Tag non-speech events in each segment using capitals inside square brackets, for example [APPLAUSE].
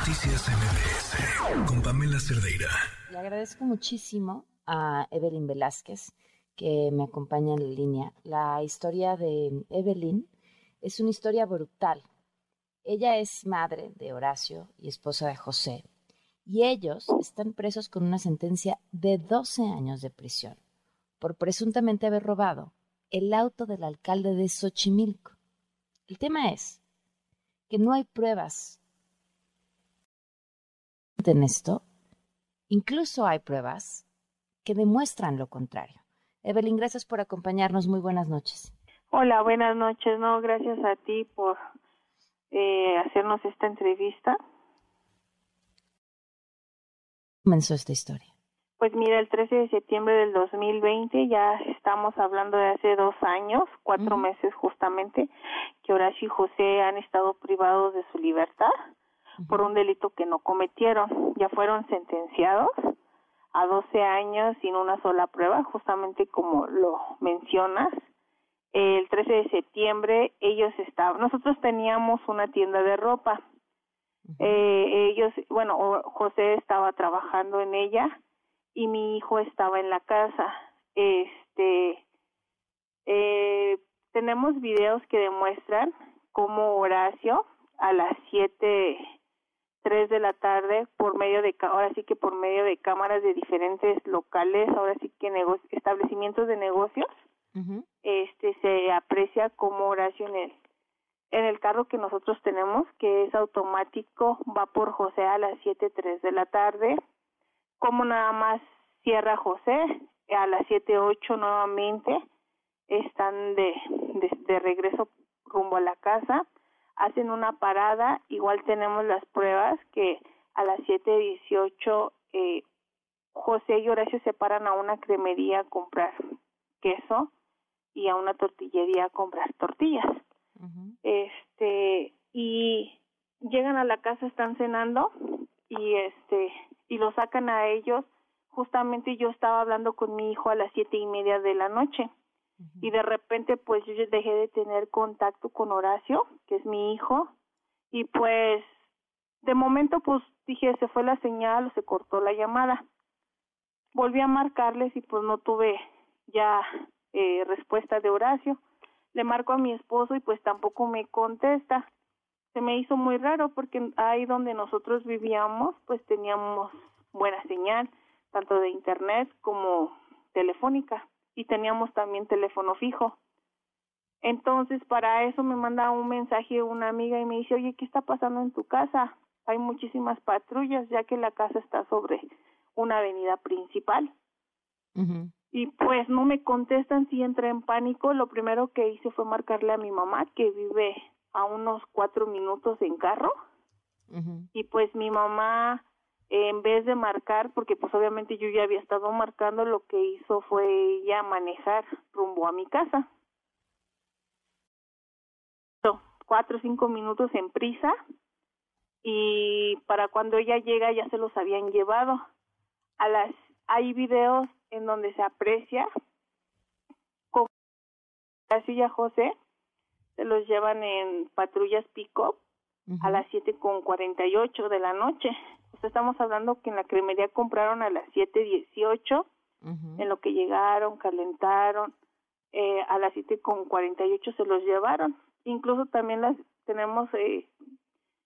Noticias MBS con Pamela Cerdeira. Le agradezco muchísimo a Evelyn Velázquez que me acompaña en la línea. La historia de Evelyn es una historia brutal. Ella es madre de Horacio y esposa de José, y ellos están presos con una sentencia de 12 años de prisión por presuntamente haber robado el auto del alcalde de Xochimilco. El tema es que no hay pruebas en esto. Incluso hay pruebas que demuestran lo contrario. Evelyn, gracias por acompañarnos. Muy buenas noches. Hola, buenas noches. No, gracias a ti por eh, hacernos esta entrevista. comenzó esta historia? Pues mira, el 13 de septiembre del 2020, ya estamos hablando de hace dos años, cuatro meses justamente, que Horacio y José han estado privados de su libertad por un delito que no cometieron. Ya fueron sentenciados a 12 años sin una sola prueba, justamente como lo mencionas. El 13 de septiembre ellos estaban, nosotros teníamos una tienda de ropa. eh, ellos, bueno, José estaba trabajando en ella y mi hijo estaba en la casa. Este, eh, tenemos videos que demuestran cómo Horacio a las siete tres de la tarde por medio de ahora sí que por medio de cámaras de diferentes locales ahora sí que establecimientos de negocios este se aprecia como Horacio en el en el carro que nosotros tenemos que es automático va por José a las siete tres de la tarde. Como nada más cierra José a las siete ocho nuevamente están de, de, de regreso rumbo a la casa hacen una parada, igual tenemos las pruebas que a las 7.18 eh, José y Horacio se paran a una cremería a comprar queso y a una tortillería a comprar tortillas. Este, y llegan a la casa, están cenando y este, y lo sacan a ellos. Justamente yo estaba hablando con mi hijo a las siete y media de la noche y de repente pues yo dejé de tener contacto con Horacio, que es mi hijo, y pues de momento pues dije se fue la señal o se cortó la llamada. Volví a marcarles y pues no tuve ya eh, respuesta de Horacio. Le marco a mi esposo y pues tampoco me contesta. Se me hizo muy raro porque ahí donde nosotros vivíamos pues teníamos buena señal, tanto de internet como telefónica y teníamos también teléfono fijo. Entonces, para eso me manda un mensaje una amiga y me dice, oye, ¿qué está pasando en tu casa? Hay muchísimas patrullas, ya que la casa está sobre una avenida principal. Y pues no me contestan, si entré en pánico. Lo primero que hice fue marcarle a mi mamá, que vive a unos cuatro minutos en carro. Y pues mi mamá en vez de marcar, porque pues obviamente yo ya había estado marcando, lo que hizo fue ella manejar rumbo a mi casa. Cuatro o cinco minutos en prisa y para cuando ella llega ya se los habían llevado. A las hay videos en donde se aprecia como así ya José se los llevan en patrullas pick-up a las siete con cuarenta y ocho de la noche estamos hablando que en la cremería compraron a las 7.18, en lo que llegaron, calentaron, eh, a las siete con 48 se los llevaron. Incluso también las tenemos eh,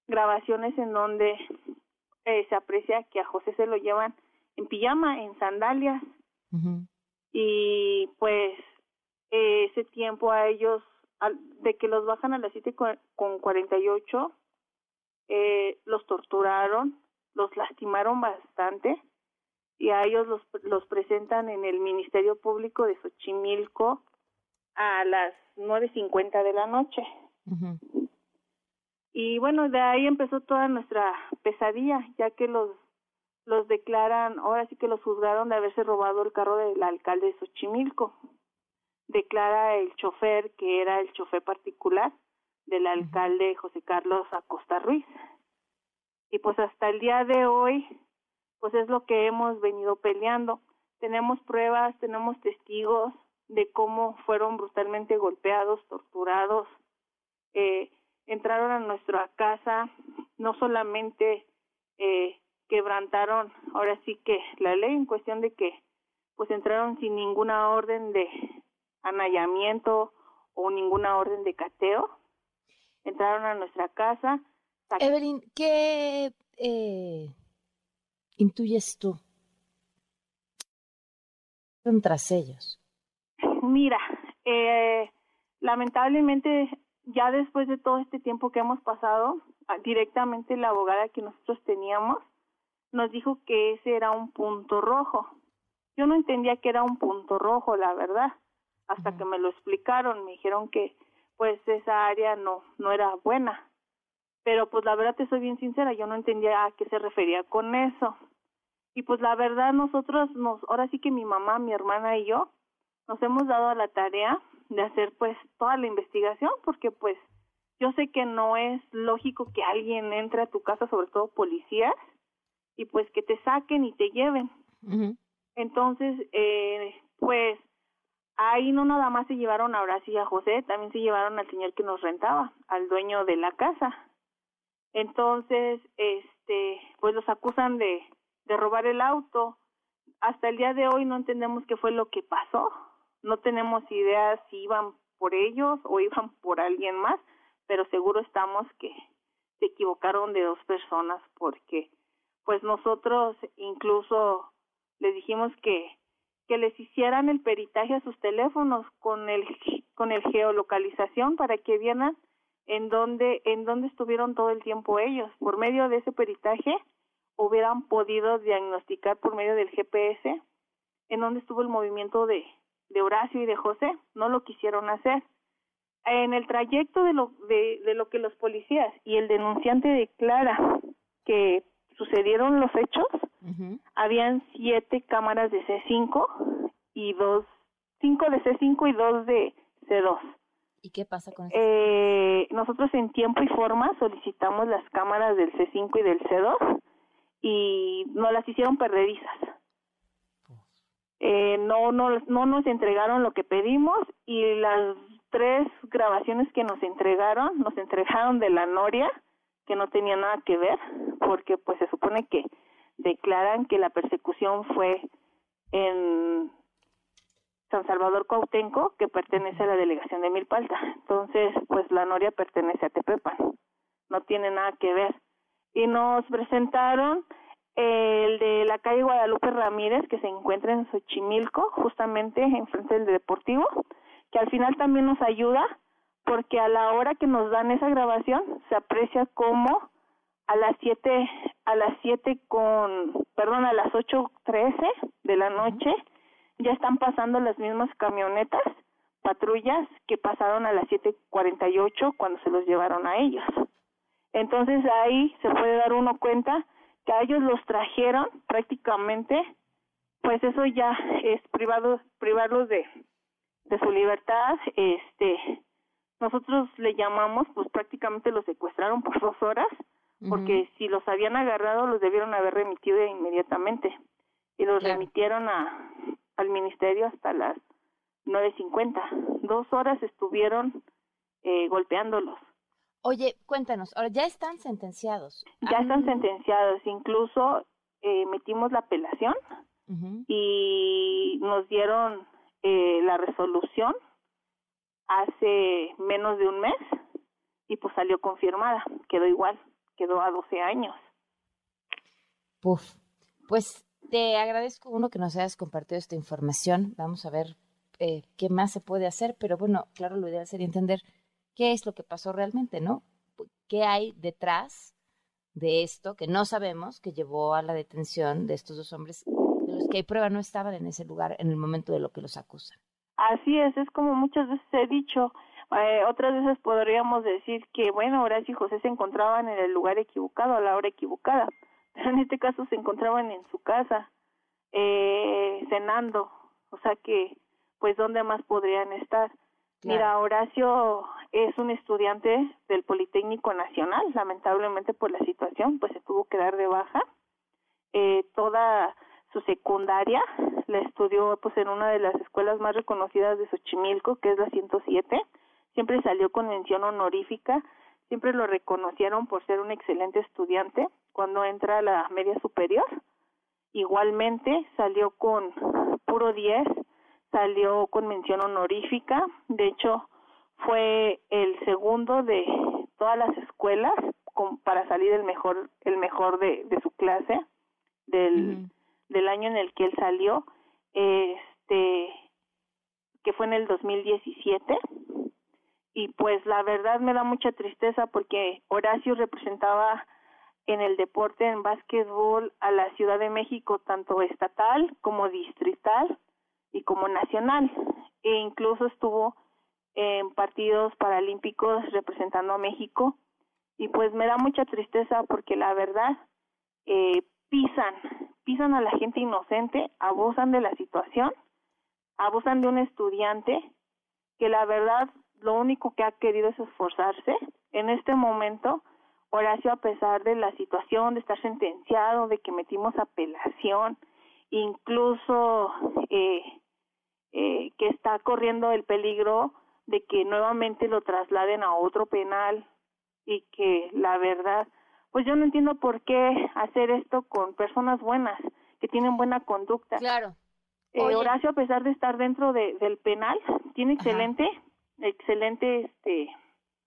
grabaciones en donde eh, se aprecia que a José se lo llevan en pijama, en sandalias. Y pues ese tiempo a ellos, de que los bajan a las siete con 48, eh, los torturaron, los lastimaron bastante y a ellos los, los presentan en el Ministerio Público de Xochimilco a las nueve cincuenta de la noche. Y bueno, de ahí empezó toda nuestra pesadilla, ya que los los declaran, ahora sí que los juzgaron de haberse robado el carro del alcalde de Xochimilco. Declara el chofer que era el chofer particular del alcalde José Carlos Acosta Ruiz y pues hasta el día de hoy pues es lo que hemos venido peleando. Tenemos pruebas, tenemos testigos de cómo fueron brutalmente golpeados, torturados, eh, entraron a nuestra casa, no solamente eh, quebrantaron ahora sí que la ley en cuestión de que pues entraron sin ninguna orden de anallamiento o ninguna orden de cateo. Entraron a nuestra casa. Evelyn, ¿qué eh, intuyes tú? tras ellos? [LAUGHS] Mira, eh, lamentablemente ya después de todo este tiempo que hemos pasado, ah, directamente la abogada que nosotros teníamos nos dijo que ese era un punto rojo. Yo no entendía que era un punto rojo, la verdad, hasta que me lo explicaron, me dijeron que pues esa área no no era buena. Pero pues la verdad te soy bien sincera, yo no entendía a qué se refería con eso. Y pues la verdad nosotros nos ahora sí que mi mamá, mi hermana y yo nos hemos dado a la tarea de hacer pues toda la investigación porque pues yo sé que no es lógico que alguien entre a tu casa, sobre todo policías, y pues que te saquen y te lleven. Entonces, eh, pues ahí no nada más se llevaron a Horacio y a José, también se llevaron al señor que nos rentaba, al dueño de la casa. Entonces, este, pues los acusan de, de robar el auto. Hasta el día de hoy no entendemos qué fue lo que pasó. No tenemos idea si iban por ellos o iban por alguien más, pero seguro estamos que se equivocaron de dos personas porque pues nosotros incluso les dijimos que que les hicieran el peritaje a sus teléfonos con el con el geolocalización para que vieran en dónde en dónde estuvieron todo el tiempo ellos. Por medio de ese peritaje hubieran podido diagnosticar por medio del GPS en dónde estuvo el movimiento de de Horacio y de José. No lo quisieron hacer. En el trayecto de lo de, de lo que los policías y el denunciante declara que sucedieron los hechos, habían siete cámaras de C5 y dos, cinco de C5 y dos de C2. ¿Y qué pasa con eso? Eh, nosotros en tiempo y forma solicitamos las cámaras del C5 y del C2 y nos las hicieron perdedizas. Eh, no, no, no nos entregaron lo que pedimos y las tres grabaciones que nos entregaron, nos entregaron de la Noria, que no tenía nada que ver, porque pues se supone que declaran que la persecución fue en San Salvador Cuautenco, que pertenece a la delegación de Milpalta. Entonces, pues la Noria pertenece a Tepepan. No tiene nada que ver. Y nos presentaron el de la calle Guadalupe Ramírez, que se encuentra en Xochimilco, justamente enfrente del Deportivo, que al final también nos ayuda porque a la hora que nos dan esa grabación se aprecia como a las siete a las siete con perdón a las ocho trece de la noche ya están pasando las mismas camionetas patrullas que pasaron a las siete cuarenta y ocho cuando se los llevaron a ellos. Entonces ahí se puede dar uno cuenta que a ellos los trajeron prácticamente pues eso ya es privado privarlos de de su libertad este nosotros le llamamos, pues prácticamente los secuestraron por dos horas, porque si los habían agarrado los debieron haber remitido inmediatamente y los remitieron a al ministerio hasta las nueve cincuenta. Dos horas estuvieron eh, golpeándolos. Oye, cuéntanos, ahora ya están sentenciados. Ya están sentenciados, incluso eh, metimos la apelación y nos dieron eh, la resolución hace menos de un mes y pues salió confirmada, quedó igual, quedó a 12 años. Puf, pues te agradezco uno que nos hayas compartido esta información. Vamos a ver eh, qué más se puede hacer, pero bueno, claro, lo ideal sería entender qué es lo que pasó realmente, ¿no? ¿Qué hay detrás de esto que no sabemos que llevó a la detención de estos dos hombres de los que hay prueba no estaban en ese lugar en el momento de lo que los acusan? Así es, es como muchas veces he dicho, eh, otras veces podríamos decir que, bueno, Horacio y José se encontraban en el lugar equivocado, a la hora equivocada, pero [LAUGHS] en este caso se encontraban en su casa, eh, cenando, o sea que, pues, ¿dónde más podrían estar? Mira, Horacio es un estudiante del Politécnico Nacional, lamentablemente por la situación, pues se tuvo que dar de baja. Eh, toda su secundaria la estudió pues en una de las escuelas más reconocidas de Xochimilco, que es la 107. Siempre salió con mención honorífica, siempre lo reconocieron por ser un excelente estudiante. Cuando entra a la media superior. Igualmente salió con puro 10, salió con mención honorífica, de hecho fue el segundo de todas las escuelas para salir el mejor el mejor de, de su clase del, del año en el que él salió este que fue en el 2017 y pues la verdad me da mucha tristeza porque Horacio representaba en el deporte en básquetbol a la Ciudad de México tanto estatal como distrital y como nacional e incluso estuvo en partidos paralímpicos representando a México y pues me da mucha tristeza porque la verdad eh, pisan, pisan a la gente inocente, abusan de la situación, abusan de un estudiante que la verdad lo único que ha querido es esforzarse. En este momento, Horacio, a pesar de la situación, de estar sentenciado, de que metimos apelación, incluso eh, eh, que está corriendo el peligro de que nuevamente lo trasladen a otro penal y que la verdad, pues yo no entiendo por qué hacer esto con personas buenas, que tienen buena conducta. Claro. Eh, Horacio, a pesar de estar dentro de, del penal, tiene excelente, excelente este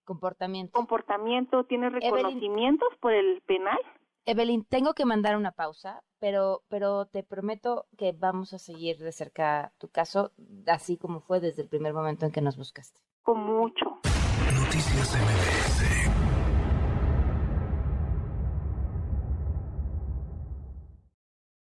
comportamiento. Comportamiento, tiene reconocimientos por el penal. Evelyn, tengo que mandar una pausa, pero, pero te prometo que vamos a seguir de cerca tu caso, así como fue desde el primer momento en que nos buscaste. Con mucho. Noticias MBS